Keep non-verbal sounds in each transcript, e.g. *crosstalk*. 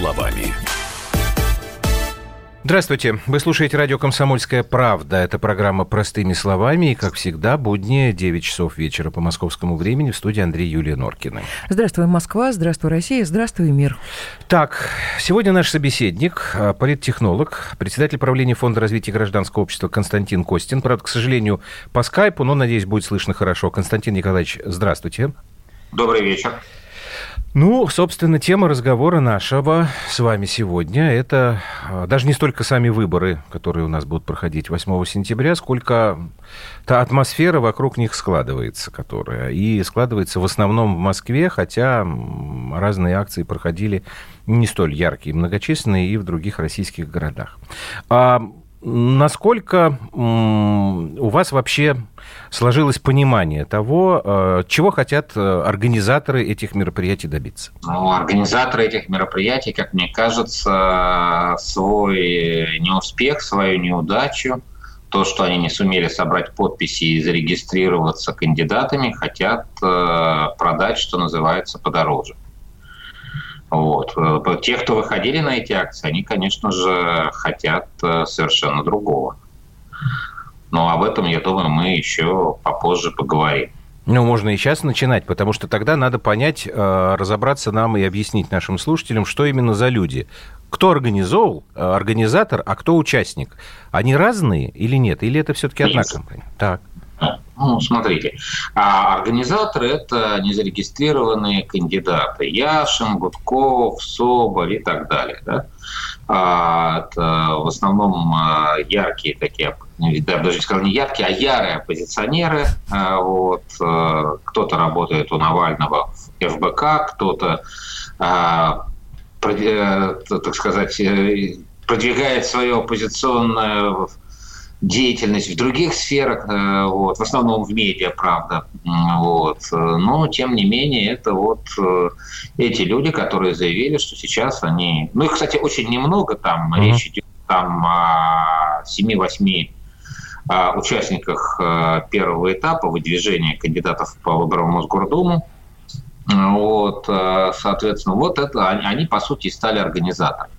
словами. Здравствуйте. Вы слушаете радио «Комсомольская правда». Это программа «Простыми словами». И, как всегда, будни 9 часов вечера по московскому времени в студии Андрей Юлия Норкина. Здравствуй, Москва. Здравствуй, Россия. Здравствуй, мир. Так, сегодня наш собеседник, а, политтехнолог, председатель правления Фонда развития гражданского общества Константин Костин. Правда, к сожалению, по скайпу, но, надеюсь, будет слышно хорошо. Константин Николаевич, здравствуйте. Добрый вечер. Ну, собственно, тема разговора нашего с вами сегодня – это а, даже не столько сами выборы, которые у нас будут проходить 8 сентября, сколько та атмосфера вокруг них складывается, которая. И складывается в основном в Москве, хотя разные акции проходили не столь яркие и многочисленные и в других российских городах. А насколько у вас вообще сложилось понимание того, э, чего хотят э, организаторы этих мероприятий добиться? Ну, организаторы этих мероприятий, как мне кажется, свой неуспех, свою неудачу, то, что они не сумели собрать подписи и зарегистрироваться кандидатами, хотят э, продать, что называется, подороже. Вот. Те, кто выходили на эти акции, они, конечно же, хотят совершенно другого. Но об этом, я думаю, мы еще попозже поговорим. Ну, можно и сейчас начинать, потому что тогда надо понять, э, разобраться нам и объяснить нашим слушателям, что именно за люди. Кто организовал, э, организатор, а кто участник? Они разные или нет? Или это все-таки одна компания? Так. Ну, смотрите, а организаторы – это незарегистрированные кандидаты. Яшин, Гудков, Соболь и так далее. Да? А, это в основном а, яркие такие, да, даже сказал не яркие, а ярые оппозиционеры. А, вот. Кто-то работает у Навального в ФБК, кто-то, э, так сказать, э, продвигает свое оппозиционное деятельность в других сферах, э, вот, в основном в медиа, правда. Вот. Но, тем не менее, это вот э, эти люди, которые заявили, что сейчас они... Ну, их, кстати, очень немного там. Mm-hmm. Речь идет там о 7-8 участниках э, первого этапа выдвижения кандидатов по выборам в Мосгордуму. Вот, соответственно, вот это они, они, по сути, стали организаторами.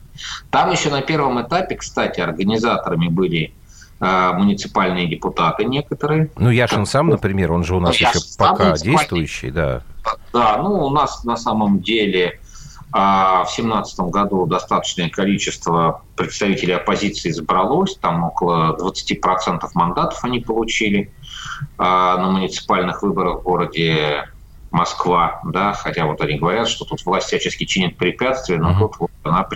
Там еще на первом этапе, кстати, организаторами были а, муниципальные депутаты некоторые. Ну, Яшин сам, например, он же у нас ну, еще пока действующий, да. Да, ну, у нас на самом деле а, в семнадцатом году достаточное количество представителей оппозиции избралось, там около 20% мандатов они получили а, на муниципальных выборах в городе Москва, да, хотя вот они говорят, что тут власть всячески чинит препятствия, но тут вот она,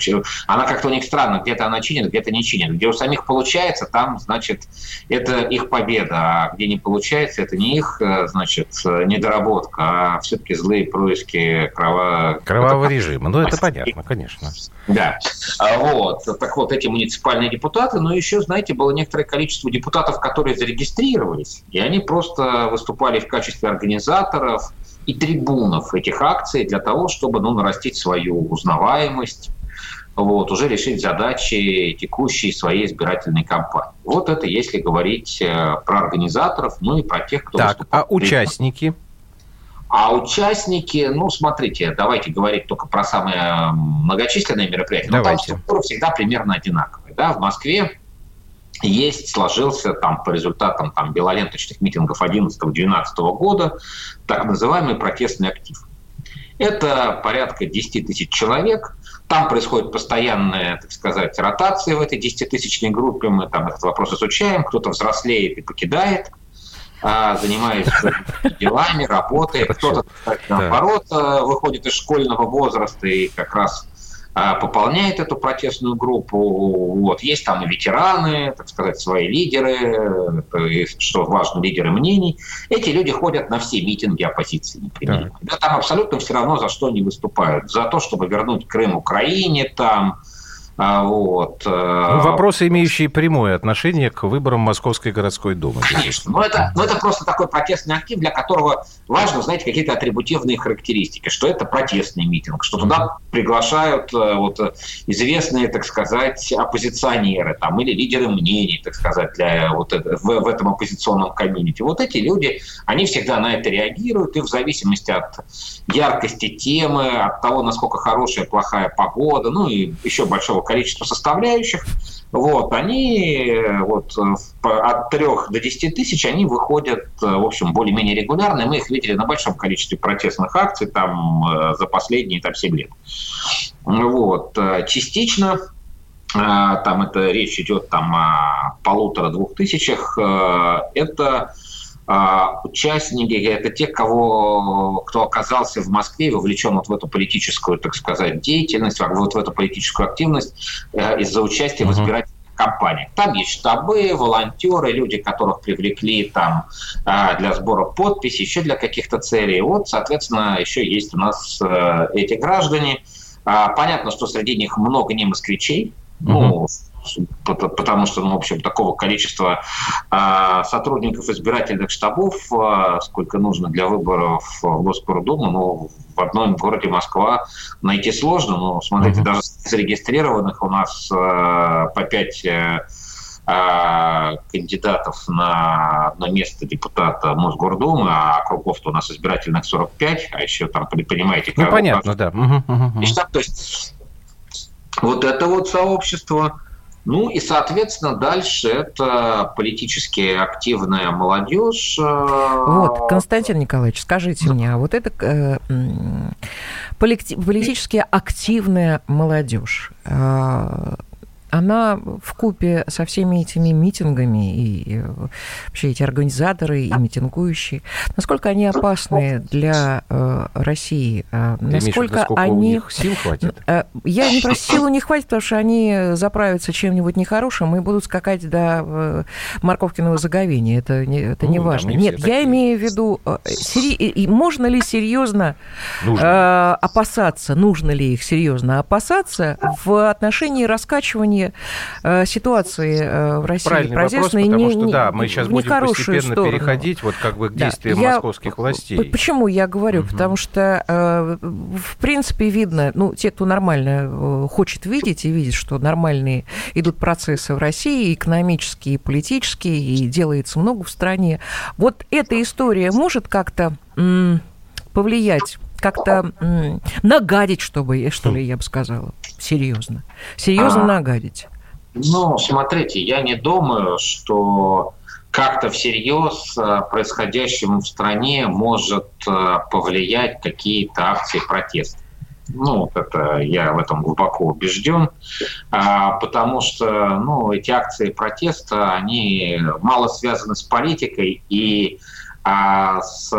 она как-то у них странно, где-то она чинит, где-то не чинит. Где у самих получается, там, значит, это их победа, а где не получается, это не их, э, значит, недоработка, а все-таки злые происки крова... кровавого это... режима. Ну, это понятно, конечно. Да. А вот. Так вот, эти муниципальные депутаты, но еще, знаете, было некоторое количество депутатов, которые зарегистрировались, и они просто выступали в качестве организаторов, и трибунов этих акций для того, чтобы ну, нарастить свою узнаваемость, вот, уже решить задачи текущей своей избирательной кампании. Вот это если говорить э, про организаторов, ну и про тех, кто... Так, а участники? А участники, ну, смотрите, давайте говорить только про самые многочисленные мероприятия. Давайте. Но там структура всегда примерно одинаковая. Да? В Москве есть, сложился там по результатам там, белоленточных митингов 11-12 года так называемый протестный актив. Это порядка 10 тысяч человек. Там происходит постоянная, так сказать, ротация в этой 10-тысячной группе. Мы там этот вопрос изучаем. Кто-то взрослеет и покидает, а, занимается делами, работает. Кто-то, наоборот, э, выходит из школьного возраста и как раз пополняет эту протестную группу. Вот. Есть там и ветераны, так сказать, свои лидеры, что важно, лидеры мнений. Эти люди ходят на все митинги оппозиции, например. Да. Да, там абсолютно все равно за что они выступают. За то, чтобы вернуть Крым Украине, там, А, вот. Э, ну, вопросы, имеющие прямое отношение к выборам Московской городской думы. Конечно. Но это, но это просто такой протестный актив, для которого важно, знаете, какие-то атрибутивные характеристики, что это протестный митинг, что туда приглашают э, вот, известные, так сказать, оппозиционеры там, или лидеры мнений, так сказать, для вот это, в, в этом оппозиционном комьюнити. Вот эти люди, они всегда на это реагируют, и в зависимости от яркости темы, от того, насколько хорошая, плохая погода, ну и еще большого количества составляющих, вот, они вот, от 3 до 10 тысяч они выходят, в общем, более-менее регулярно. Мы их видели на большом количестве протестных акций там, э, за последние там, 7 лет. Вот. Частично э, там это речь идет там о полутора-двух тысячах, э, это участники, это те, кого, кто оказался в Москве, вовлечен вот в эту политическую, так сказать, деятельность, вот в эту политическую активность э, из-за участия в избирательных кампаниях. Там есть штабы, волонтеры, люди, которых привлекли там э, для сбора подписей, еще для каких-то целей. Вот, соответственно, еще есть у нас э, эти граждане. А, понятно, что среди них много не москвичей, ну, потому что, ну, в общем, такого количества а, сотрудников избирательных штабов, а, сколько нужно для выборов в Госпордуму, ну, в одном городе Москва найти сложно. Но, смотрите, mm-hmm. даже зарегистрированных у нас а, по пять э, кандидатов на, на место депутата Мосгордумы, а округов-то у нас избирательных 45, а еще там, понимаете... Ну, понятно, да. Угу, угу. И то есть вот это вот сообщество, ну и, соответственно, дальше это политически активная молодежь. Э, вот, Константин Николаевич, скажите мне, а вот это э, политически активная молодежь, э, она в купе со всеми этими митингами и вообще эти организаторы и митингующие, насколько они опасны для э, России? Э, насколько они... у них сил хватит? Э, я не про силу не хватит, потому что они заправятся чем-нибудь нехорошим и будут скакать до э, морковкиного заговения. Это не, это не ну, важно. Не Нет, я имею в виду, э, сери... можно ли серьезно э, опасаться, нужно ли их серьезно опасаться в отношении раскачивания э, ситуации э, в России Правильный вопрос, потому не, что, да, мы сейчас будем постепенно сторону. переходить вот как бы к действиям да, московских властей. Почему я говорю? Угу. Потому что, э, в принципе, видно, ну, те, кто нормально хочет видеть и видит, что нормальные идут процессы в России, экономические, и политические, и делается много в стране. Вот эта история может как-то повлиять как-то нагадить, чтобы, что ли, я бы сказала. Серьезно. Серьезно а, нагадить. Ну, смотрите, я не думаю, что как-то всерьез э, происходящему в стране может э, повлиять какие-то акции протеста. Ну, это я в этом глубоко убежден, а, потому что ну, эти акции протеста, они мало связаны с политикой и а, с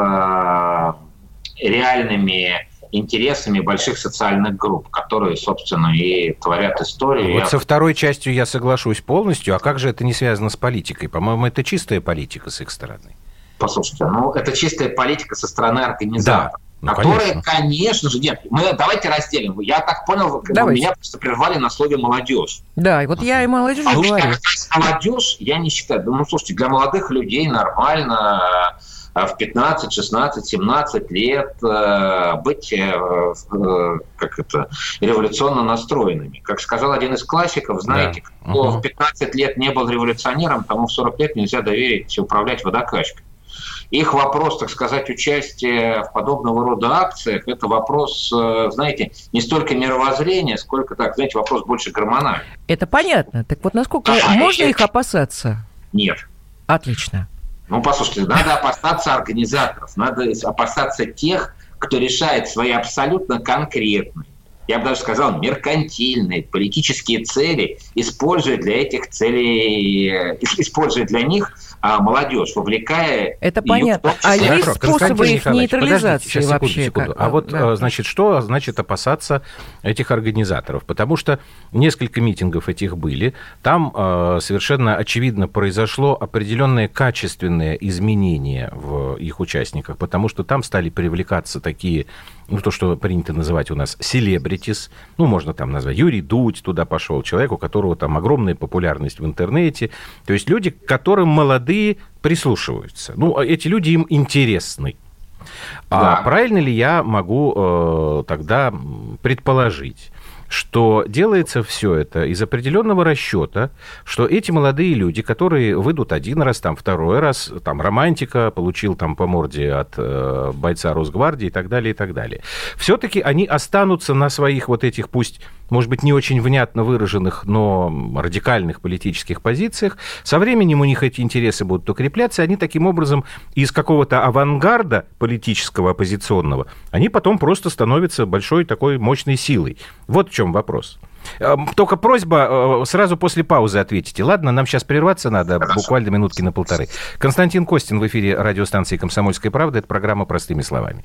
реальными интересами больших социальных групп, которые, собственно, и творят историю. Вот со второй частью я соглашусь полностью. А как же это не связано с политикой? По-моему, это чистая политика с их стороны. Послушайте, ну это чистая политика со стороны организаторов. Да. Ну, которые, конечно. конечно же, нет, мы давайте разделим. Я так понял, давайте. меня просто прервали на слове молодежь. Да, и вот я и молодежь а говорю. Молодежь, я не считаю. Ну, слушайте, для молодых людей нормально в 15, 16, 17 лет э, быть э, э, как это, революционно настроенными. Как сказал один из классиков, знаете, да. кто угу. в 15 лет не был революционером, тому в 40 лет нельзя доверить управлять водокачкой. Их вопрос, так сказать, участия в подобного рода акциях, это вопрос, знаете, не столько мировоззрения, сколько, так, знаете, вопрос больше гормональный. Это понятно. Так вот, насколько а, можно их опасаться? Нет. Отлично. Ну, послушайте, надо опасаться организаторов, надо опасаться тех, кто решает свои абсолютно конкретные, я бы даже сказал, меркантильные политические цели, используя для этих целей, э, используя для них а молодежь, вовлекая... Это понятно. А есть способы их нейтрализации сейчас, вообще? Секунду, секунду. А вот, да. Э, значит, что значит опасаться этих организаторов? Потому что несколько митингов этих были. Там э, совершенно очевидно произошло определенное качественное изменение в их участниках, потому что там стали привлекаться такие ну, то, что принято называть у нас селебритис, ну, можно там назвать, Юрий Дудь туда пошел, человек, у которого там огромная популярность в интернете, то есть люди, к которым молодые прислушиваются. Ну, а эти люди им интересны. А да. правильно ли я могу э, тогда предположить, что делается все это из определенного расчета, что эти молодые люди, которые выйдут один раз, там второй раз, там романтика, получил там по морде от э, бойца Росгвардии и так далее, и так далее, все-таки они останутся на своих вот этих, пусть может быть, не очень внятно выраженных, но радикальных политических позициях. Со временем у них эти интересы будут укрепляться, и они таким образом из какого-то авангарда политического, оппозиционного, они потом просто становятся большой такой мощной силой. Вот в чем вопрос. Эм, только просьба э, сразу после паузы ответите. Ладно, нам сейчас прерваться надо, Хорошо. буквально минутки на полторы. Константин Костин в эфире радиостанции «Комсомольская правда». Это программа «Простыми словами».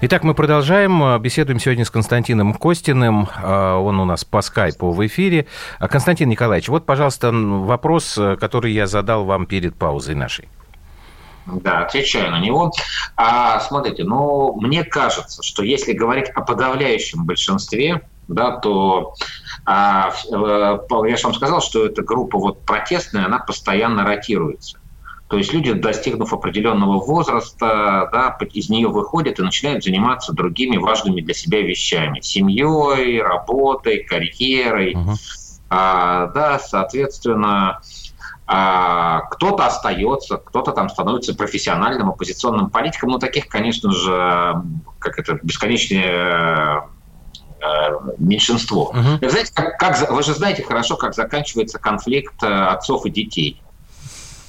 Итак, мы продолжаем. Беседуем сегодня с Константином Костиным. А, он у нас по скайпу в эфире. А, Константин Николаевич, вот, пожалуйста, вопрос, который я задал вам перед паузой нашей. Да, отвечаю на него. А, смотрите, ну, мне кажется, что если говорить о подавляющем большинстве, да, то а, э, я же вам сказал, что эта группа вот протестная, она постоянно ротируется. То есть люди, достигнув определенного возраста, да, из нее выходят и начинают заниматься другими важными для себя вещами. Семьей, работой, карьерой. Uh-huh. А, да, соответственно, а, кто-то остается, кто-то там становится профессиональным оппозиционным политиком. Ну, таких, конечно же, как это, бесконечное э, меньшинство. Uh-huh. Знаете, как, как, вы же знаете хорошо, как заканчивается конфликт э, отцов и детей.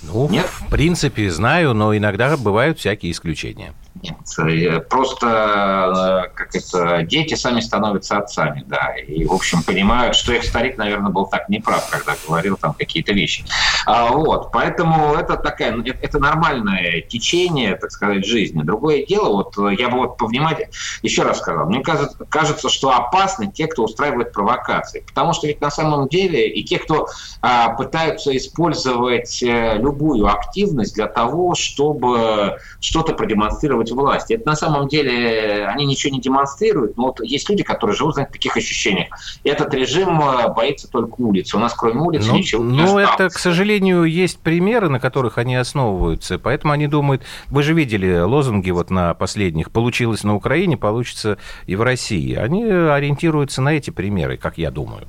Ну, Нет? в принципе, знаю, но иногда бывают всякие исключения. Нет, э, просто э, как это, дети сами становятся отцами, да, и, в общем, понимают, что их старик, наверное, был так неправ, когда говорил там какие-то вещи. А, вот, поэтому это такая, ну, это нормальное течение, так сказать, жизни. Другое дело, вот я бы вот повнимательнее, еще раз сказал, мне кажется, кажется, что опасны те, кто устраивает провокации, потому что ведь на самом деле и те, кто а, пытаются использовать э, любую активность для того, чтобы что-то продемонстрировать демонстрировать власть. Это на самом деле они ничего не демонстрируют, но вот есть люди, которые живут в таких ощущениях. Этот режим э, боится только улицы. У нас кроме улиц ну, ничего не Ну, это, к сожалению, есть примеры, на которых они основываются. Поэтому они думают, вы же видели лозунги вот на последних, получилось на Украине, получится и в России. Они ориентируются на эти примеры, как я думаю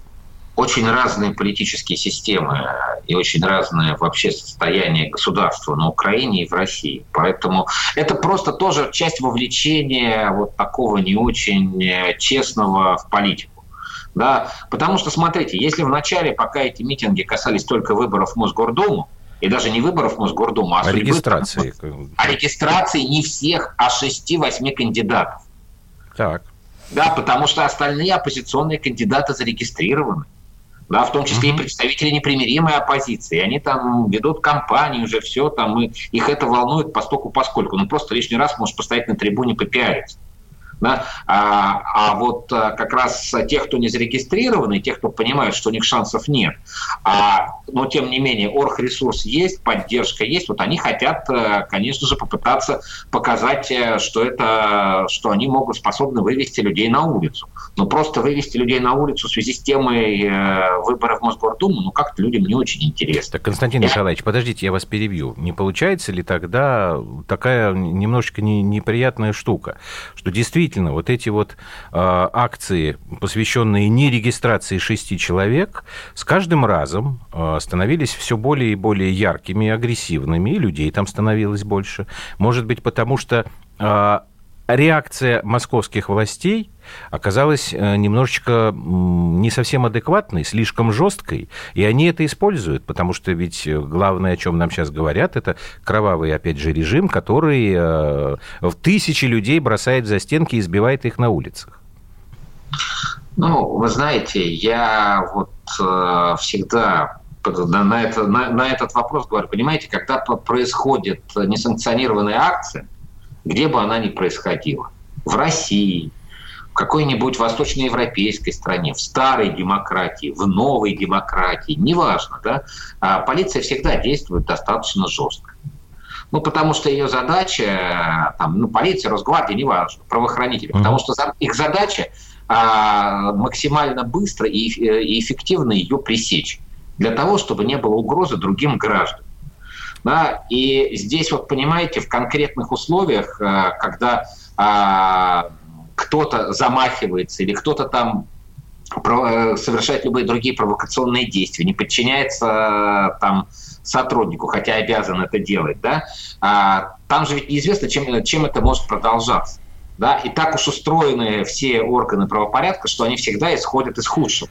очень разные политические системы и очень разное вообще состояние государства на Украине и в России. Поэтому это просто тоже часть вовлечения вот такого не очень э, честного в политику. Да? Потому что, смотрите, если в начале, пока эти митинги касались только выборов в Мосгордуму, и даже не выборов в Мосгордуму, а, а регистрации. А регистрации не всех, а 6-8 кандидатов. Так. Да, потому что остальные оппозиционные кандидаты зарегистрированы да, в том числе и представители непримиримой оппозиции. Они там ведут кампанию уже, все там, и их это волнует постольку поскольку. Ну, просто лишний раз может постоять на трибуне попиариться. Да? А, а вот а, как раз тех, кто не зарегистрированы, тех, кто понимает, что у них шансов нет, а но тем не менее оргресурс есть, поддержка есть, вот они хотят, э, конечно же, попытаться показать, э, что это, что они могут способны вывести людей на улицу. Но просто вывести людей на улицу в связи с темой э, выборов в Мосгордуму, ну как-то людям не очень интересно. Так, Константин Николаевич, подождите, я вас перебью. Не получается ли тогда такая немножечко не, неприятная штука, что действительно вот эти вот э, акции, посвященные не регистрации шести человек, с каждым разом э, становились все более и более яркими и агрессивными, и людей там становилось больше. Может быть, потому что э, реакция московских властей оказалась э, немножечко не совсем адекватной, слишком жесткой, и они это используют, потому что ведь главное, о чем нам сейчас говорят, это кровавый, опять же, режим, который э, в тысячи людей бросает за стенки и избивает их на улицах. Ну, вы знаете, я вот э, всегда на, это, на, на этот вопрос говорю, понимаете, когда происходит несанкционированная акция, где бы она ни происходила, в России, в какой-нибудь восточноевропейской стране, в старой демократии, в новой демократии, неважно, да, а полиция всегда действует достаточно жестко. Ну, потому что ее задача, там, ну, полиция, Росгвардия, неважно, правоохранители, mm-hmm. потому что их задача а, максимально быстро и, и эффективно ее пресечь, для того, чтобы не было угрозы другим гражданам. Да? И здесь, вот понимаете, в конкретных условиях, э, когда а, кто-то замахивается или кто-то там э, совершает любые другие провокационные действия, не подчиняется там сотруднику, хотя обязан это делать, да, а, там же ведь неизвестно, чем, чем это может продолжаться. Да? И так уж устроены все органы правопорядка, что они всегда исходят из худшего.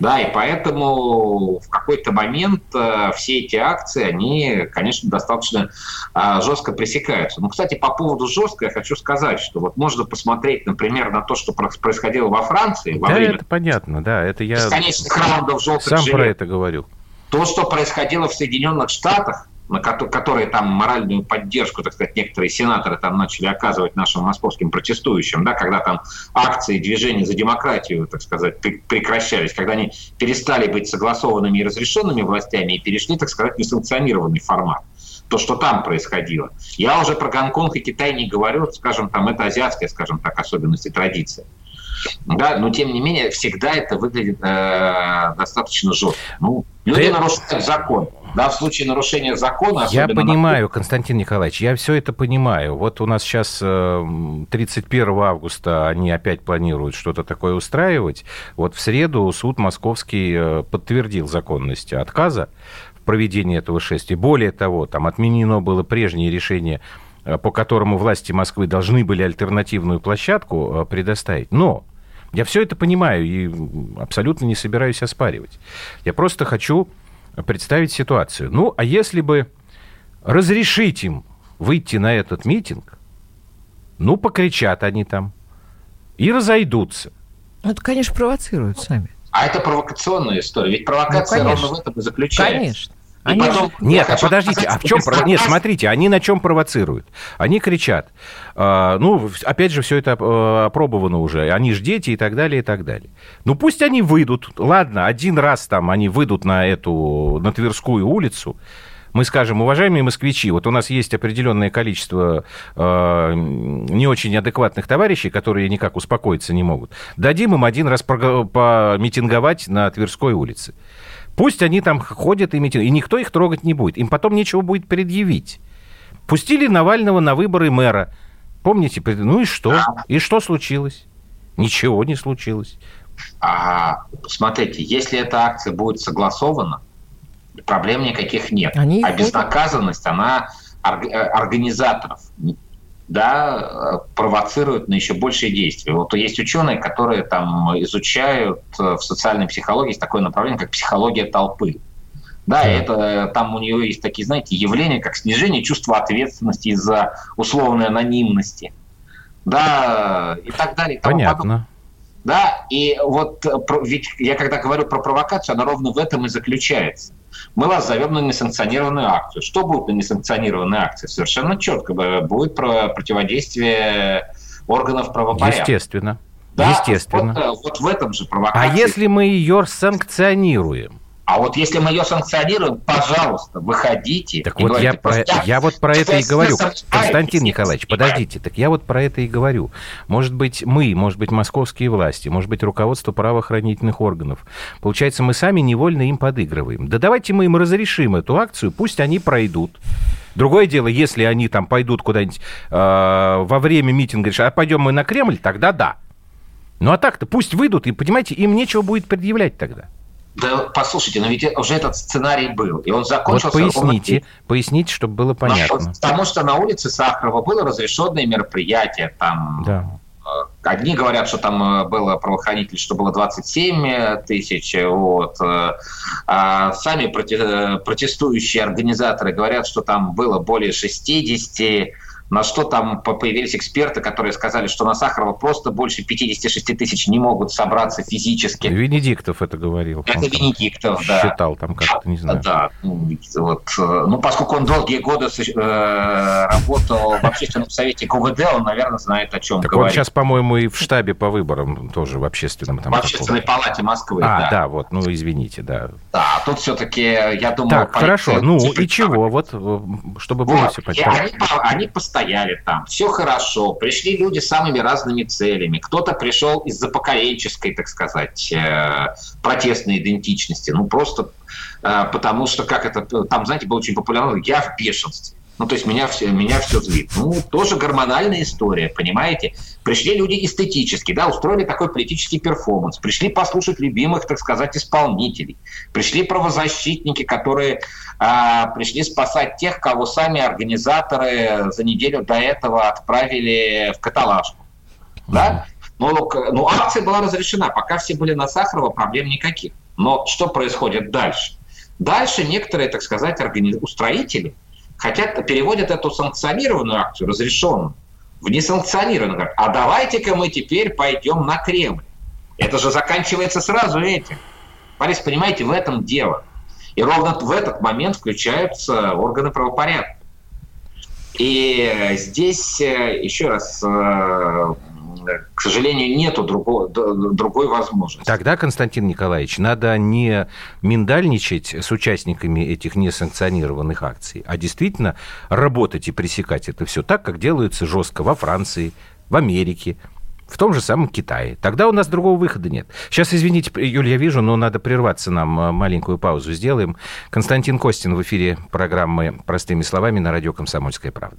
Да, и поэтому в какой-то момент э, все эти акции, они, конечно, достаточно э, жестко пресекаются. Но, кстати, по поводу жестко я хочу сказать, что вот можно посмотреть, например, на то, что происходило во Франции. Во да, время это понятно, да, это я раундов желтых сам жилет. про это говорю. То, что происходило в Соединенных Штатах, на которые там моральную поддержку, так сказать, некоторые сенаторы там начали оказывать нашим московским протестующим, да, когда там акции движения за демократию, так сказать, прекращались, когда они перестали быть согласованными и разрешенными властями и перешли, так сказать, в несанкционированный формат то, что там происходило. Я уже про Гонконг и Китай не говорю, скажем, там это азиатская, скажем так, особенность и традиция. Да, но тем не менее всегда это выглядит э, достаточно жестко. Ну, люди Ты... нарушают закон. Да, в случае нарушения закона... Я понимаю, на... Константин Николаевич, я все это понимаю. Вот у нас сейчас 31 э, августа они опять планируют что-то такое устраивать. Вот в среду суд московский э, подтвердил законность отказа в проведении этого шествия. Более того, там отменено было прежнее решение э, по которому власти Москвы должны были альтернативную площадку предоставить. Но я все это понимаю и абсолютно не собираюсь оспаривать. Я просто хочу представить ситуацию. Ну, а если бы разрешить им выйти на этот митинг, ну, покричат они там и разойдутся. Ну, это, конечно, провоцируют сами. А это провокационная история. Ведь провокация ну, ровно в этом и заключается. Конечно. Они потом... Нет, а подождите, а в чем... Нет, смотрите, они на чем провоцируют? Они кричат. А, ну, опять же, все это а, опробовано уже. Они же дети и так далее, и так далее. Ну, пусть они выйдут. Ладно, один раз там они выйдут на эту, на Тверскую улицу, мы скажем, уважаемые москвичи, вот у нас есть определенное количество э, не очень адекватных товарищей, которые никак успокоиться не могут. Дадим им один раз помитинговать на Тверской улице. Пусть они там ходят и митингуют, и никто их трогать не будет. Им потом нечего будет предъявить. Пустили Навального на выборы мэра. Помните? Ну и что? И что случилось? Ничего не случилось. А, смотрите, если эта акция будет согласована, проблем никаких нет. Они а безнаказанность, она э, организаторов да, провоцируют на еще большие действия. Вот есть ученые, которые там изучают э, в социальной психологии есть такое направление, как психология толпы. Да, и это там у нее есть такие, знаете, явления, как снижение чувства ответственности из-за условной анонимности. Да, и так далее. И Понятно. Подобное. Да, и вот э, ведь я когда говорю про провокацию, она ровно в этом и заключается мы вас зовем на несанкционированную акцию. Что будет на несанкционированной акции? Совершенно четко будет про противодействие органов правопорядка. Естественно. Да, Естественно. Вот, вот в этом же провокация. А если мы ее санкционируем? А вот если мы ее санкционируем, пожалуйста, выходите. Так вот говорите, я, про, я вот про это и говорю. Константин Николаевич, подождите, так я вот про это и говорю. Может быть, мы, может быть, московские власти, может быть, руководство правоохранительных органов. Получается, мы сами невольно им подыгрываем. Да давайте мы им разрешим эту акцию, пусть они пройдут. Другое дело, если они там пойдут куда-нибудь э, во время митинга, решат, а пойдем мы на Кремль, тогда да. Ну а так-то пусть выйдут, и, понимаете, им нечего будет предъявлять тогда. Да, послушайте, но ведь уже этот сценарий был, и он закончился... Вот поясните, ровно... поясните, чтобы было понятно. Потому что на улице Сахарова было разрешенное мероприятие, там... Да. Э, одни говорят, что там э, было правоохранителей, что было 27 тысяч, вот. Э, а сами протестующие организаторы говорят, что там было более 60 на что там появились эксперты, которые сказали, что на Сахарова просто больше 56 тысяч не могут собраться физически. Венедиктов это говорил. Это Венедиктов, да. Считал там как-то, не знаю. Да, ну, вот, э, ну, поскольку он долгие годы э, работал в общественном совете КВД, он, наверное, знает, о чем так говорит. он сейчас, по-моему, и в штабе по выборам тоже в общественном. Там, в общественной палате Москвы, а, да. да, вот, ну, извините, да. Да, а тут все-таки, я думаю... Так, хорошо, ну, и чего, вот, э, чтобы было все понятно. Они, они постоянно стояли там, все хорошо, пришли люди с самыми разными целями. Кто-то пришел из-за поколенческой, так сказать, э, протестной идентичности, ну просто э, потому что, как это, там, знаете, было очень популярно, я в бешенстве. Ну, то есть меня все, меня все злит. Ну, тоже гормональная история, понимаете? Пришли люди эстетически, да, устроили такой политический перформанс, пришли послушать любимых, так сказать, исполнителей, пришли правозащитники, которые а, пришли спасать тех, кого сами организаторы за неделю до этого отправили в каталажку. Да? Ну, ну, акция была разрешена, пока все были на Сахарова, проблем никаких. Но что происходит дальше? Дальше некоторые, так сказать, организ... устроители хотят, переводят эту санкционированную акцию, разрешенную, в несанкционированную. А давайте-ка мы теперь пойдем на Кремль. Это же заканчивается сразу этим. Борис, понимаете, в этом дело. И ровно в этот момент включаются органы правопорядка. И здесь, э, еще раз, э, к сожалению, нету другого, другой возможности. Тогда, Константин Николаевич, надо не миндальничать с участниками этих несанкционированных акций, а действительно работать и пресекать это все так, как делается жестко во Франции, в Америке, в том же самом Китае. Тогда у нас другого выхода нет. Сейчас, извините, Юлия, я вижу, но надо прерваться нам, э, маленькую паузу сделаем. Константин Костин в эфире программы «Простыми словами» на радио «Комсомольская правда».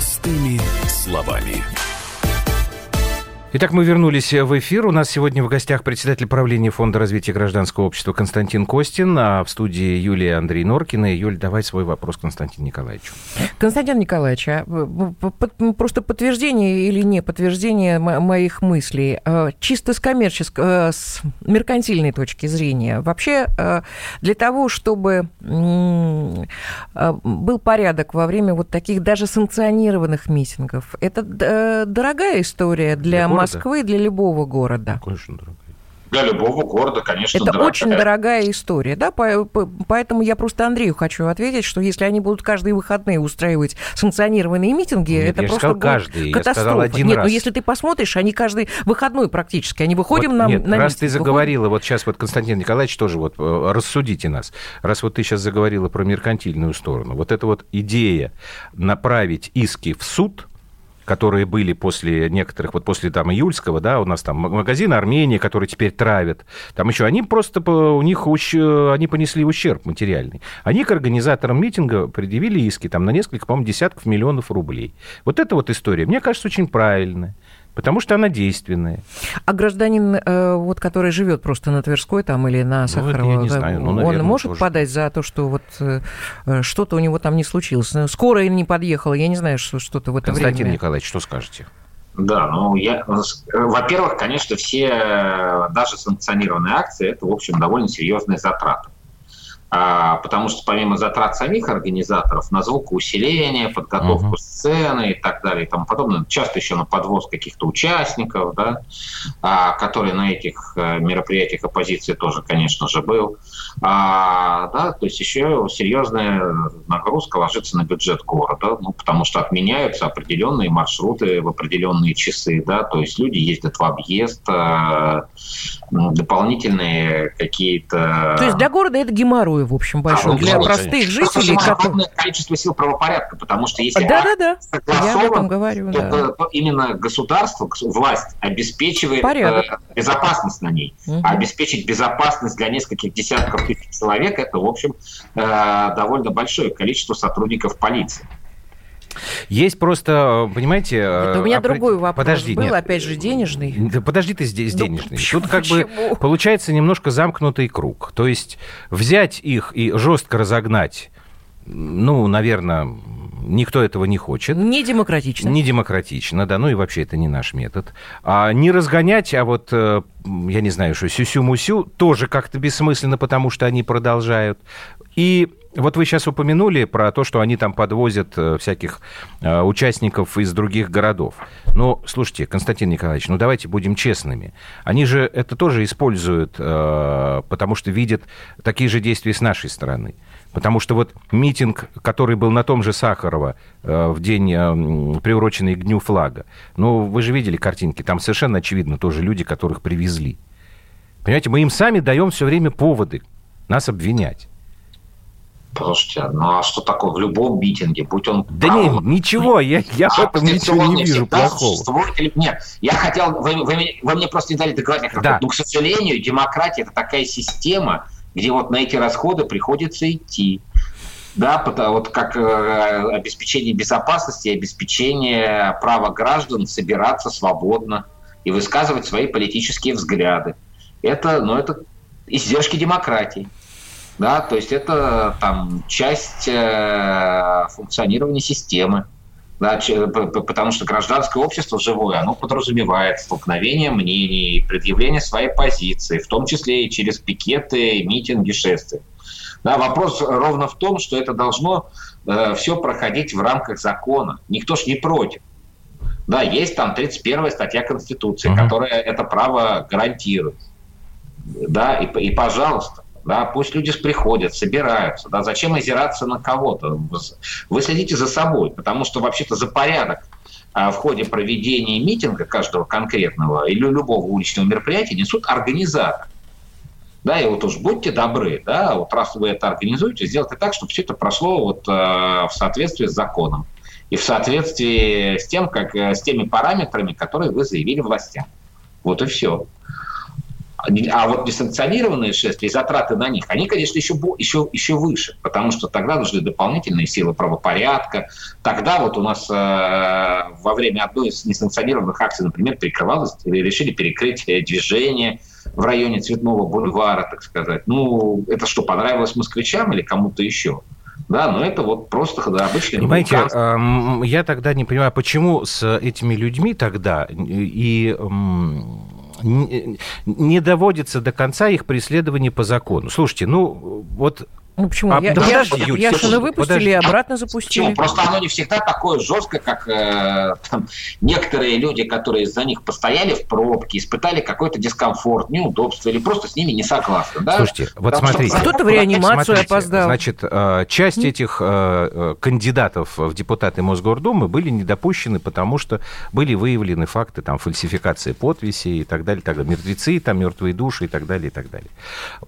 Простыми словами. Итак, мы вернулись в эфир. У нас сегодня в гостях председатель правления Фонда развития гражданского общества Константин Костин, а в студии Юлия Андрей Норкина. Юль, давай свой вопрос Константину Николаевичу. Константин Николаевич, а просто подтверждение или не подтверждение моих мыслей. А, чисто с коммерческой, э, с меркантильной точки зрения. Вообще, э, для того, чтобы э, был порядок во время вот таких даже санкционированных митингов, это дорогая история для Москвы, для любого города. Конечно, дорогая. Для любого города, конечно, Это дорогая. очень дорогая история, да, поэтому я просто Андрею хочу ответить, что если они будут каждые выходные устраивать санкционированные митинги, Нет, это я просто сказал каждый, катастрофа. Я сказал один Нет, раз. но если ты посмотришь, они каждый выходной практически, они выходим вот, на, нет, на раз митинг, ты заговорила, выходим... вот сейчас вот Константин Николаевич тоже вот э, рассудите нас, раз вот ты сейчас заговорила про меркантильную сторону, вот эта вот идея направить иски в суд – которые были после некоторых, вот после там июльского, да, у нас там магазин Армения, который теперь травят, там еще они просто, у них, они понесли ущерб материальный. Они к организаторам митинга предъявили иски там на несколько, по-моему, десятков миллионов рублей. Вот эта вот история, мне кажется, очень правильная. Потому что она действенная. А гражданин, э, вот, который живет просто на Тверской там или на Сахарова, ну, я не знаю, ну, наверное, он может тоже. подать за то, что вот э, что-то у него там не случилось? Ну, скорая не подъехала, я не знаю, что что-то в это Константин время. Николаевич, что скажете? Да, ну, я, во-первых, конечно, все даже санкционированные акции, это, в общем, довольно серьезные затраты. А, потому что помимо затрат самих организаторов на звукоусиление, подготовку uh-huh. сцены и так далее и тому подобное, часто еще на подвоз каких-то участников, да, а, которые на этих э, мероприятиях оппозиции тоже, конечно же, был. А, да, то есть еще серьезная нагрузка ложится на бюджет города, ну, потому что отменяются определенные маршруты в определенные часы, да, то есть люди ездят в объезд, а, дополнительные какие-то... То есть для города это геморрой в общем, большой. А, для конечно. простых жителей. Это огромное количество сил правопорядка, потому что если да, да, да. я об этом говорю, то, да. то именно государство, власть обеспечивает Порядок. Э, безопасность на ней. Угу. А обеспечить безопасность для нескольких десятков тысяч человек, это, в общем, э, довольно большое количество сотрудников полиции. Есть просто, понимаете... Это у меня опри... другой вопрос Подожди, был, нет. опять же, денежный. Да подожди ты здесь ну, денежный. Почему? Тут как почему? бы получается немножко замкнутый круг. То есть взять их и жестко разогнать, ну, наверное, никто этого не хочет. Не демократично. Не демократично, да, ну и вообще это не наш метод. А не разгонять, а вот, э, я не знаю, что сюсю-мусю тоже как-то бессмысленно, потому что они продолжают. И вот вы сейчас упомянули про то, что они там подвозят э, всяких э, участников из других городов. Ну, слушайте, Константин Николаевич, ну давайте будем честными. Они же это тоже используют, э, потому что видят такие же действия с нашей стороны. Потому что вот митинг, который был на том же Сахарова в день, приуроченный к Дню флага, ну, вы же видели картинки, там совершенно очевидно тоже люди, которых привезли. Понимаете, мы им сами даем все время поводы нас обвинять. Слушайте, ну а что такое в любом митинге, будь он... Да не, ничего, я, я в этом ничего не вижу плохого. Или... Нет, я хотел, вы, вы, вы мне просто не дали договорить. Да. Но, к сожалению, демократия – это такая система, где вот на эти расходы приходится идти. Да, потому, вот как э, обеспечение безопасности, обеспечение права граждан собираться свободно и высказывать свои политические взгляды. Это, ну, это издержки демократии. Да, то есть это там часть э, функционирования системы. Да, потому что гражданское общество живое, оно подразумевает столкновение мнений, предъявление своей позиции, в том числе и через пикеты, митинги, шествия. Да, вопрос ровно в том, что это должно э, все проходить в рамках закона. Никто ж не против. Да, есть там 31 статья Конституции, uh-huh. которая это право гарантирует. Да, и, и пожалуйста. Да, пусть люди приходят, собираются. Да, зачем озираться на кого-то? Вы следите за собой, потому что вообще-то за порядок а, в ходе проведения митинга каждого конкретного или любого уличного мероприятия несут организатор. Да, и вот уж будьте добры, да, вот раз вы это организуете, сделайте так, чтобы все это прошло вот э, в соответствии с законом и в соответствии с тем, как э, с теми параметрами, которые вы заявили властям. Вот и все. А вот несанкционированные шествия и затраты на них, они, конечно, еще, еще, еще выше, потому что тогда нужны дополнительные силы правопорядка. Тогда вот у нас э, во время одной из несанкционированных акций, например, перекрывалось, решили перекрыть э, движение в районе Цветного бульвара, так сказать. Ну, это что, понравилось москвичам или кому-то еще? Да, но это вот просто да, обычный Понимаете, я тогда не понимаю, почему с этими людьми тогда и не доводится до конца их преследование по закону. Слушайте, ну вот ну почему? А, я, да я, подожди, Юль, Яшина выпустили подожди. и обратно запустили. Почему? Просто оно не всегда такое жесткое, как э, *laughs* там, некоторые люди, которые за них постояли в пробке, испытали какой-то дискомфорт, неудобство или просто с ними не согласны. Да? Слушайте, вот Потому смотрите. Что кто-то в реанимацию смотрите, опоздал. Значит, э, часть этих э, кандидатов в депутаты Мосгордумы были недопущены, потому что были выявлены факты там, фальсификации подписей и так далее, так далее. Мертвецы, там, мертвые души и так далее, и так далее.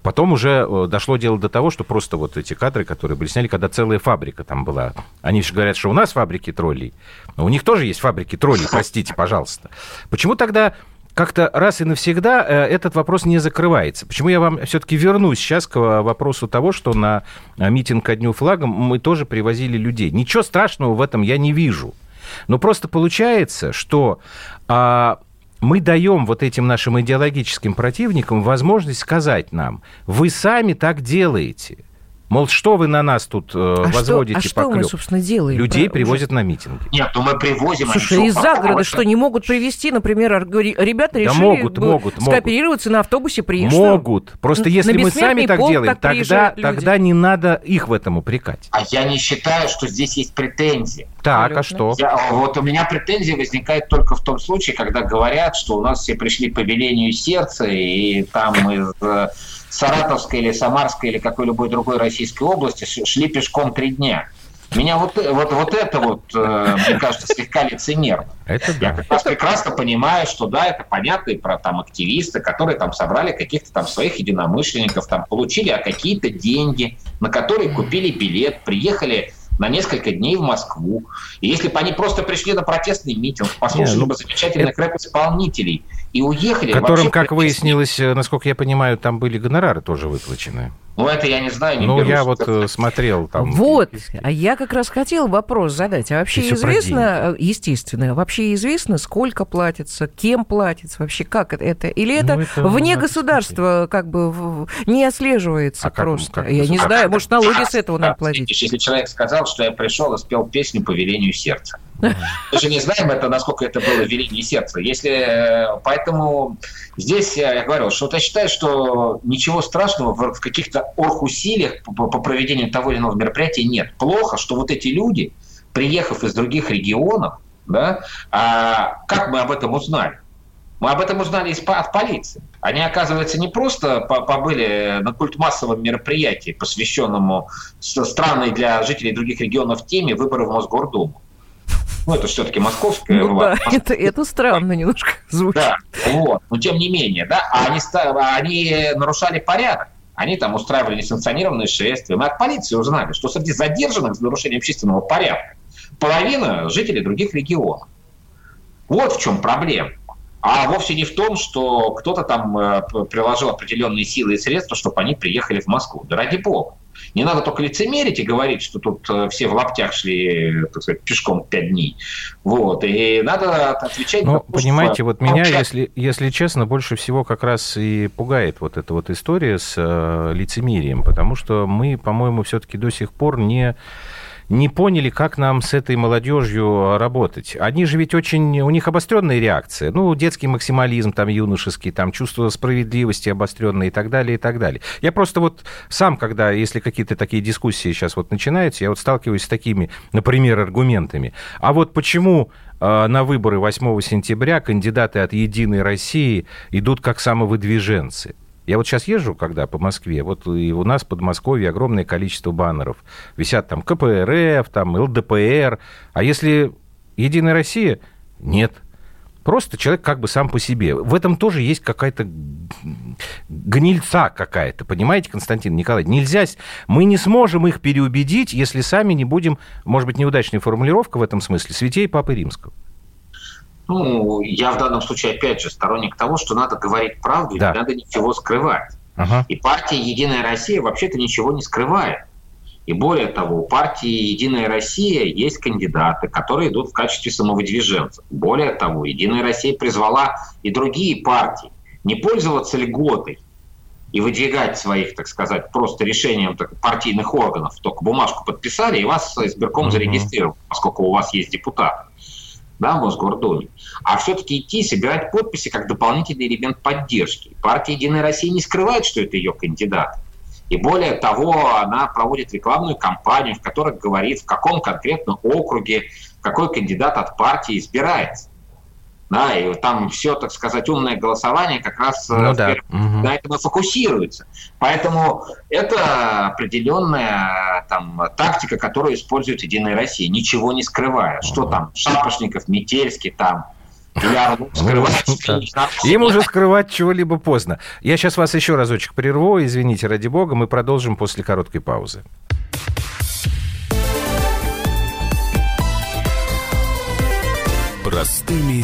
Потом уже дошло дело до того, что просто вот эти кадры, которые были сняли, когда целая фабрика там была. Они же говорят, что у нас фабрики троллей. Но у них тоже есть фабрики троллей, простите, пожалуйста. Почему тогда как-то раз и навсегда э, этот вопрос не закрывается. Почему я вам все-таки вернусь сейчас к вопросу того, что на митинг ко Дню флага мы тоже привозили людей. Ничего страшного в этом я не вижу. Но просто получается, что а, мы даем вот этим нашим идеологическим противникам возможность сказать нам, вы сами так делаете – Мол, что вы на нас тут э, а возводите что, а поклеп? что мы, собственно, делаем? Людей про... привозят на митинги. Нет, ну мы привозим... Слушай, из загорода что, не могут привезти, например, ребята решили да могут, могут, скооперироваться могут. на автобусе, приехать. Могут. Просто если мы сами так делаем, тогда, тогда не надо их в этом упрекать. А я не считаю, что здесь есть претензии. Так, а что? Я, вот у меня претензии возникают только в том случае, когда говорят, что у нас все пришли по велению сердца, и там из э, Саратовской или Самарской или какой-либо другой российской области шли пешком три дня. Меня вот, вот, вот это вот, э, мне кажется, слегка лицемерно. Это да. Я как раз прекрасно понимаю, что да, это понятные про там активисты, которые там собрали каких-то там своих единомышленников, там получили а какие-то деньги, на которые купили билет, приехали на несколько дней в Москву. И если бы они просто пришли на протестный митинг, послушали Не, ну, бы замечательных это... рэп-исполнителей и уехали... Которым, как выяснилось, насколько я понимаю, там были гонорары тоже выплачены. Ну, это я не знаю. Не ну, я вот. Э, смотрел там. Вот, а я как раз хотел вопрос задать. А вообще известно, э, естественно, вообще известно, сколько платится, кем платится, вообще как это? Или это, ну, это вне государства как бы не отслеживается а просто? Как, как я не знаю, может, налоги с этого надо платить. Если человек сказал, что я пришел и спел песню по велению сердца. Мы же не знаем, это, насколько это было веление сердца. Если, э, поэтому здесь я говорил, что вот я считаю, что ничего страшного в, в каких-то оргусилиях по, по проведению того или иного мероприятия нет. Плохо, что вот эти люди, приехав из других регионов, да, а как мы об этом узнали? Мы об этом узнали из, от полиции. Они, оказывается, не просто побыли на культмассовом мероприятии, посвященному странной для жителей других регионов теме выборов в Мосгордуму. Ну, это все-таки московская ну, власть. Да, это, это странно немножко звучит. Да, вот. Но тем не менее, да, а они, они нарушали порядок. Они там устраивали несанкционированные шествия. Мы от полиции узнали, что среди задержанных за нарушение общественного порядка половина жителей других регионов. Вот в чем проблема. А вовсе не в том, что кто-то там э, приложил определенные силы и средства, чтобы они приехали в Москву. Да ради бога. Не надо только лицемерить и говорить, что тут э, все в лаптях шли, так сказать, пешком пять дней. Вот. И надо отвечать... Ну, понимаете, вот меня, если, если честно, больше всего как раз и пугает вот эта вот история с э, лицемерием, потому что мы, по-моему, все-таки до сих пор не не поняли, как нам с этой молодежью работать. Они же ведь очень... У них обостренная реакция. Ну, детский максимализм, там, юношеский, там, чувство справедливости обостренное и так далее, и так далее. Я просто вот сам, когда, если какие-то такие дискуссии сейчас вот начинаются, я вот сталкиваюсь с такими, например, аргументами. А вот почему э, на выборы 8 сентября кандидаты от «Единой России» идут как самовыдвиженцы? Я вот сейчас езжу, когда по Москве, вот и у нас в Подмосковье огромное количество баннеров. Висят там КПРФ, там ЛДПР. А если Единая Россия? Нет. Просто человек как бы сам по себе. В этом тоже есть какая-то гнильца какая-то, понимаете, Константин Николаевич? Нельзя, мы не сможем их переубедить, если сами не будем, может быть, неудачная формулировка в этом смысле, святей Папы Римского. Ну, я в данном случае, опять же, сторонник того, что надо говорить правду, да. не надо ничего скрывать. Ага. И партия «Единая Россия» вообще-то ничего не скрывает. И более того, у партии «Единая Россия» есть кандидаты, которые идут в качестве самовыдвиженцев. Более того, «Единая Россия» призвала и другие партии не пользоваться льготой и выдвигать своих, так сказать, просто решением так, партийных органов. Только бумажку подписали, и вас избирком mm-hmm. зарегистрировал, поскольку у вас есть депутат да, Мосгордуме, а все-таки идти собирать подписи как дополнительный элемент поддержки. Партия «Единая Россия» не скрывает, что это ее кандидат. И более того, она проводит рекламную кампанию, в которой говорит, в каком конкретно округе какой кандидат от партии избирается. Да, и там все, так сказать, умное голосование как раз э, ну, да. на этом и фокусируется. Поэтому это определенная там, тактика, которую использует Единая Россия, ничего не скрывая. Что там, Шапошников, Метельский, там, Ну, *laughs* Им уже скрывать чего-либо поздно. Я сейчас вас еще разочек прерву, извините, ради бога, мы продолжим после короткой паузы. Простыми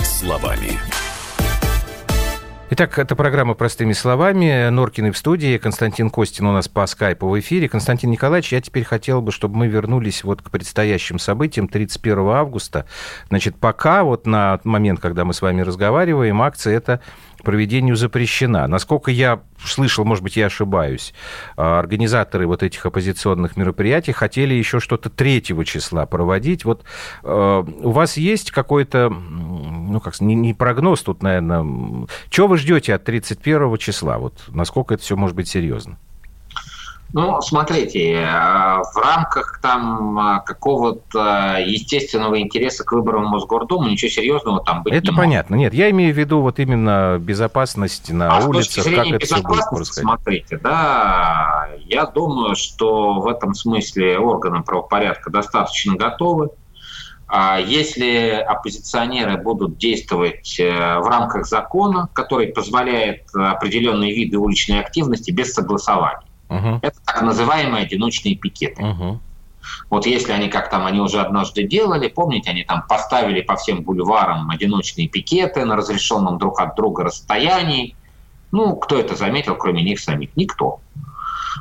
словами. Итак, это программа «Простыми словами». Норкины в студии, Константин Костин у нас по скайпу в эфире. Константин Николаевич, я теперь хотел бы, чтобы мы вернулись вот к предстоящим событиям 31 августа. Значит, пока вот на момент, когда мы с вами разговариваем, акция это проведению запрещена. Насколько я слышал, может быть, я ошибаюсь, а, организаторы вот этих оппозиционных мероприятий хотели еще что-то 3 числа проводить. Вот э, у вас есть какой-то, ну, как не, не прогноз тут, наверное, чего вы ждете от 31 числа? Вот насколько это все может быть серьезно? Ну, смотрите, э, в рамках там э, какого-то естественного интереса к выборам Мосгордумы ничего серьезного там быть Это не понятно. Может. Нет, я имею в виду вот именно безопасность на а улицах, как это все будет происходить. Смотрите, да, я думаю, что в этом смысле органы правопорядка достаточно готовы. А если оппозиционеры будут действовать э, в рамках закона, который позволяет определенные виды уличной активности без согласования, Угу. Это так называемые одиночные пикеты. Угу. Вот если они, как там они уже однажды делали, помните, они там поставили по всем бульварам одиночные пикеты на разрешенном друг от друга расстоянии. Ну, кто это заметил, кроме них самих? Никто.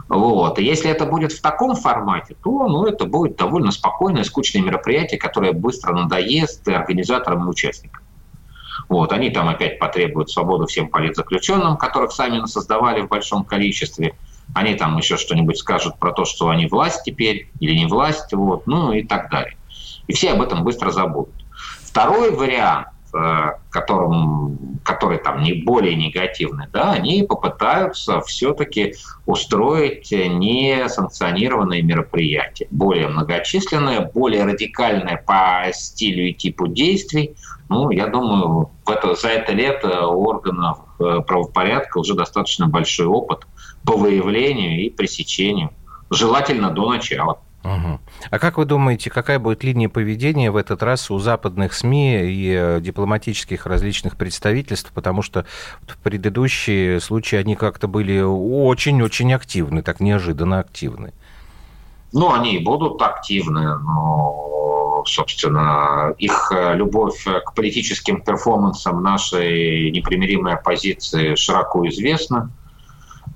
Вот. И если это будет в таком формате, то ну, это будет довольно спокойное, скучное мероприятие, которое быстро надоест и организаторам, и участникам. Вот. Они там опять потребуют свободу всем политзаключенным, которых сами создавали в большом количестве – они там еще что-нибудь скажут про то, что они власть теперь или не власть, вот, ну и так далее. И все об этом быстро забудут. Второй вариант, э, которым, который там не более негативный, да, они попытаются все-таки устроить несанкционированные мероприятия, более многочисленные, более радикальные по стилю и типу действий. Ну, я думаю, в это, за это лето у органов э, правопорядка уже достаточно большой опыт – по выявлению и пресечению. Желательно до начала. Угу. А как вы думаете, какая будет линия поведения в этот раз у западных СМИ и э, дипломатических различных представительств? Потому что в предыдущие случаи они как-то были очень-очень активны, так неожиданно активны. Ну, они будут активны, но, собственно, их э, любовь к политическим перформансам нашей непримиримой оппозиции широко известна.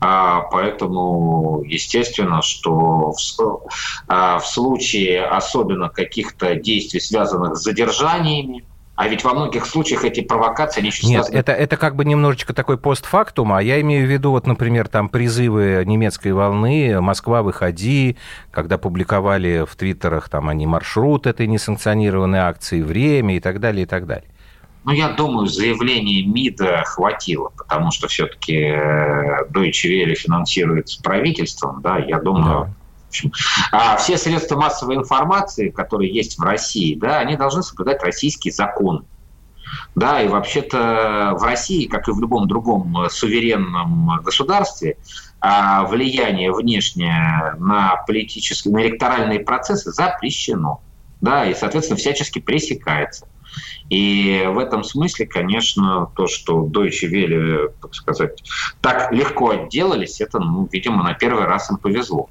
А, поэтому, естественно, что в, а, в случае особенно каких-то действий, связанных с задержаниями, а ведь во многих случаях эти провокации, они еще Нет, это, это как бы немножечко такой постфактум, а я имею в виду, вот, например, там призывы немецкой волны «Москва, выходи», когда публиковали в твиттерах там они маршрут этой несанкционированной акции, время и так далее, и так далее. Ну, я думаю, заявления МИДа хватило, потому что все-таки э, Deutsche Welle финансируется правительством, да, я думаю, да. А все средства массовой информации, которые есть в России, да, они должны соблюдать российские законы. Да, и вообще-то в России, как и в любом другом суверенном государстве, а влияние внешнее на политические, на электоральные процессы запрещено. Да, и, соответственно, всячески пресекается. И в этом смысле, конечно, то, что Deutsche Welle, так сказать, так легко отделались, это, ну, видимо, на первый раз им повезло.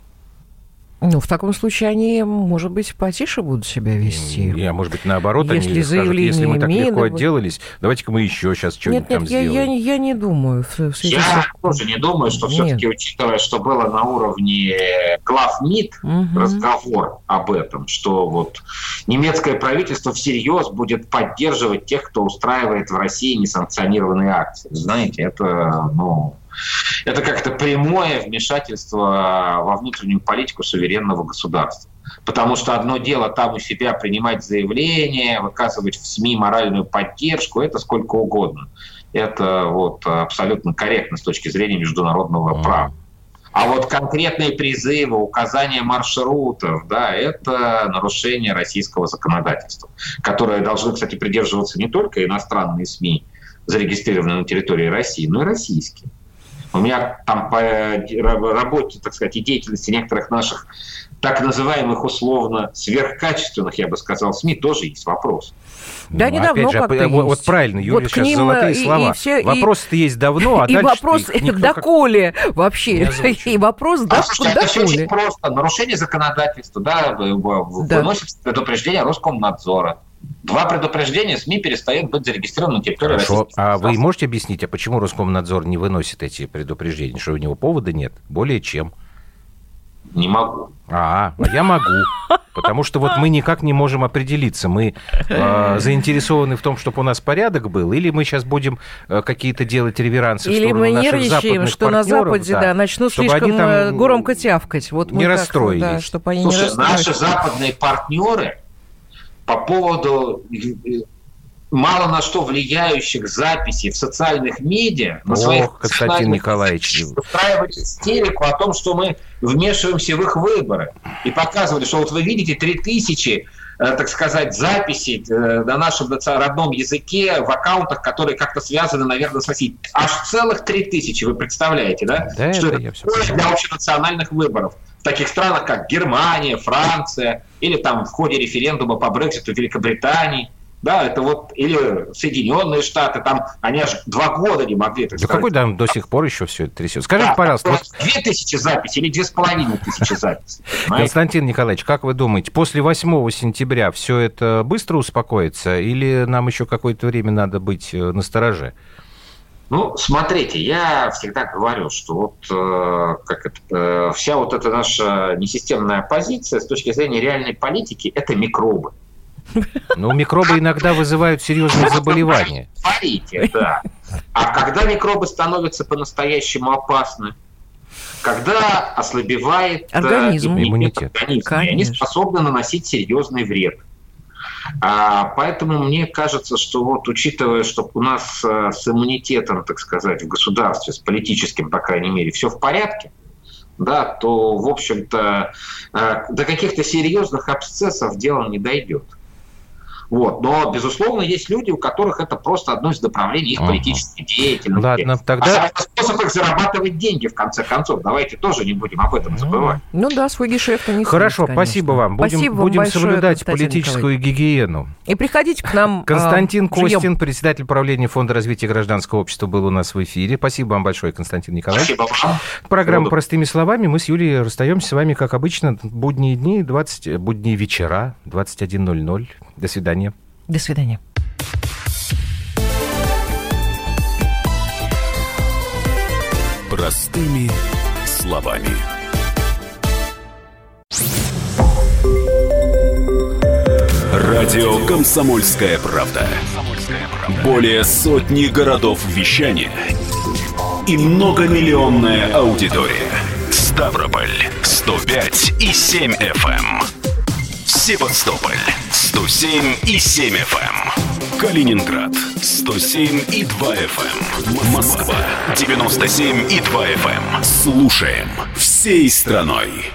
Ну, в таком случае они, может быть, потише будут себя вести. Я, может быть, наоборот, если они скажут, если мы так легко будет... отделались, давайте-ка мы еще сейчас что-нибудь там нет, сделаем. Я, я, я не думаю. В я с... тоже не думаю, что все-таки, учитывая, что было на уровне глав МИД угу. разговор об этом, что вот немецкое правительство всерьез будет поддерживать тех, кто устраивает в России несанкционированные акции. Знаете, это, ну, это как-то прямое вмешательство во внутреннюю политику суверенного государства. Потому что одно дело там у себя принимать заявления, выказывать в СМИ моральную поддержку, это сколько угодно. Это вот абсолютно корректно с точки зрения международного права. А вот конкретные призывы, указания маршрутов, да, это нарушение российского законодательства, которое должны, кстати, придерживаться не только иностранные СМИ, зарегистрированные на территории России, но и российские. У меня там по работе, так сказать, и деятельности некоторых наших так называемых условно сверхкачественных, я бы сказал, СМИ тоже есть вопрос. Да, ну, недавно же, как-то вот, вот правильно, Юля, вот сейчас золотые и, слова. И все, Вопрос-то есть давно, а *laughs* и дальше вопрос доколе как... вообще. И вопрос а, слушайте, Это все очень просто. Нарушение законодательства, да, да. выносится предупреждение Роскомнадзора. Два предупреждения СМИ перестают быть зарегистрированы на территории Хорошо. А вы можете объяснить, а почему Роскомнадзор не выносит эти предупреждения? Что у него повода нет? Более чем. Не могу. А, а я могу. Потому что вот мы никак не можем определиться. Мы э, заинтересованы в том, чтобы у нас порядок был, или мы сейчас будем э, какие-то делать реверансы или в сторону мы нервничаем, что на Западе да, да, начнут слишком там э, громко тявкать. Вот не расстроились. Да, чтобы они Слушай, не наши западные партнеры по поводу мало на что влияющих записей в социальных медиа на Ох, своих Константин Николаевич. устраивали истерику о том, что мы вмешиваемся в их выборы. И показывали, что вот вы видите 3000 э, так сказать, записей э, на нашем родном языке в аккаунтах, которые как-то связаны, наверное, с Россией. Аж целых 3000, вы представляете, да? да что это, это для общенациональных выборов. В таких странах, как Германия, Франция, или там в ходе референдума по Брекситу Великобритании – да, это вот или Соединенные Штаты, там они аж два года не могли. Так да сказать. какой там до сих пор еще все это трясет? Скажите, да, пожалуйста. Вот... Две тысячи записей или две с половиной тысячи записей. Константин Николаевич, как вы думаете, после 8 сентября все это быстро успокоится или нам еще какое-то время надо быть э, на стороже? Ну, смотрите, я всегда говорю, что вот э, как это, э, вся вот эта наша несистемная позиция с точки зрения реальной политики – это микробы. Ну, микробы иногда вызывают серьезные заболевания. Смотрите, да. А когда микробы становятся по-настоящему опасны? Когда ослабевает э, организм. иммунитет, организм, и они способны наносить серьезный вред. А, поэтому мне кажется, что вот учитывая, что у нас э, с иммунитетом, так сказать, в государстве, с политическим, по крайней мере, все в порядке, да, то, в общем-то, э, до каких-то серьезных абсцессов дело не дойдет. Вот. Но, безусловно, есть люди, у которых это просто одно из направлений их ага. политической деятельности. Ладно, тогда... А способ их зарабатывать деньги, в конце концов. Давайте тоже не будем об этом забывать. Ну да, свой гешефт у них Хорошо, есть, спасибо вам. Будем, спасибо будем большое, соблюдать политическую гигиену. И приходите к нам. Константин а, Костин, живем. председатель правления Фонда развития гражданского общества, был у нас в эфире. Спасибо вам большое, Константин Николаевич. Спасибо вам. Программа «Простыми словами». Мы с Юлией расстаемся с вами, как обычно, будние дни, 20, будние вечера, 21.00. До свидания. До свидания. Простыми словами. Радио «Комсомольская правда». Более сотни городов вещания и многомиллионная аудитория. Ставрополь 105 и 7 FM. Севастополь 107 и 7 FM. Эм. Калининград 107 и 2 FM. Эм. Москва 97 и 2 FM. Эм. Слушаем всей страной.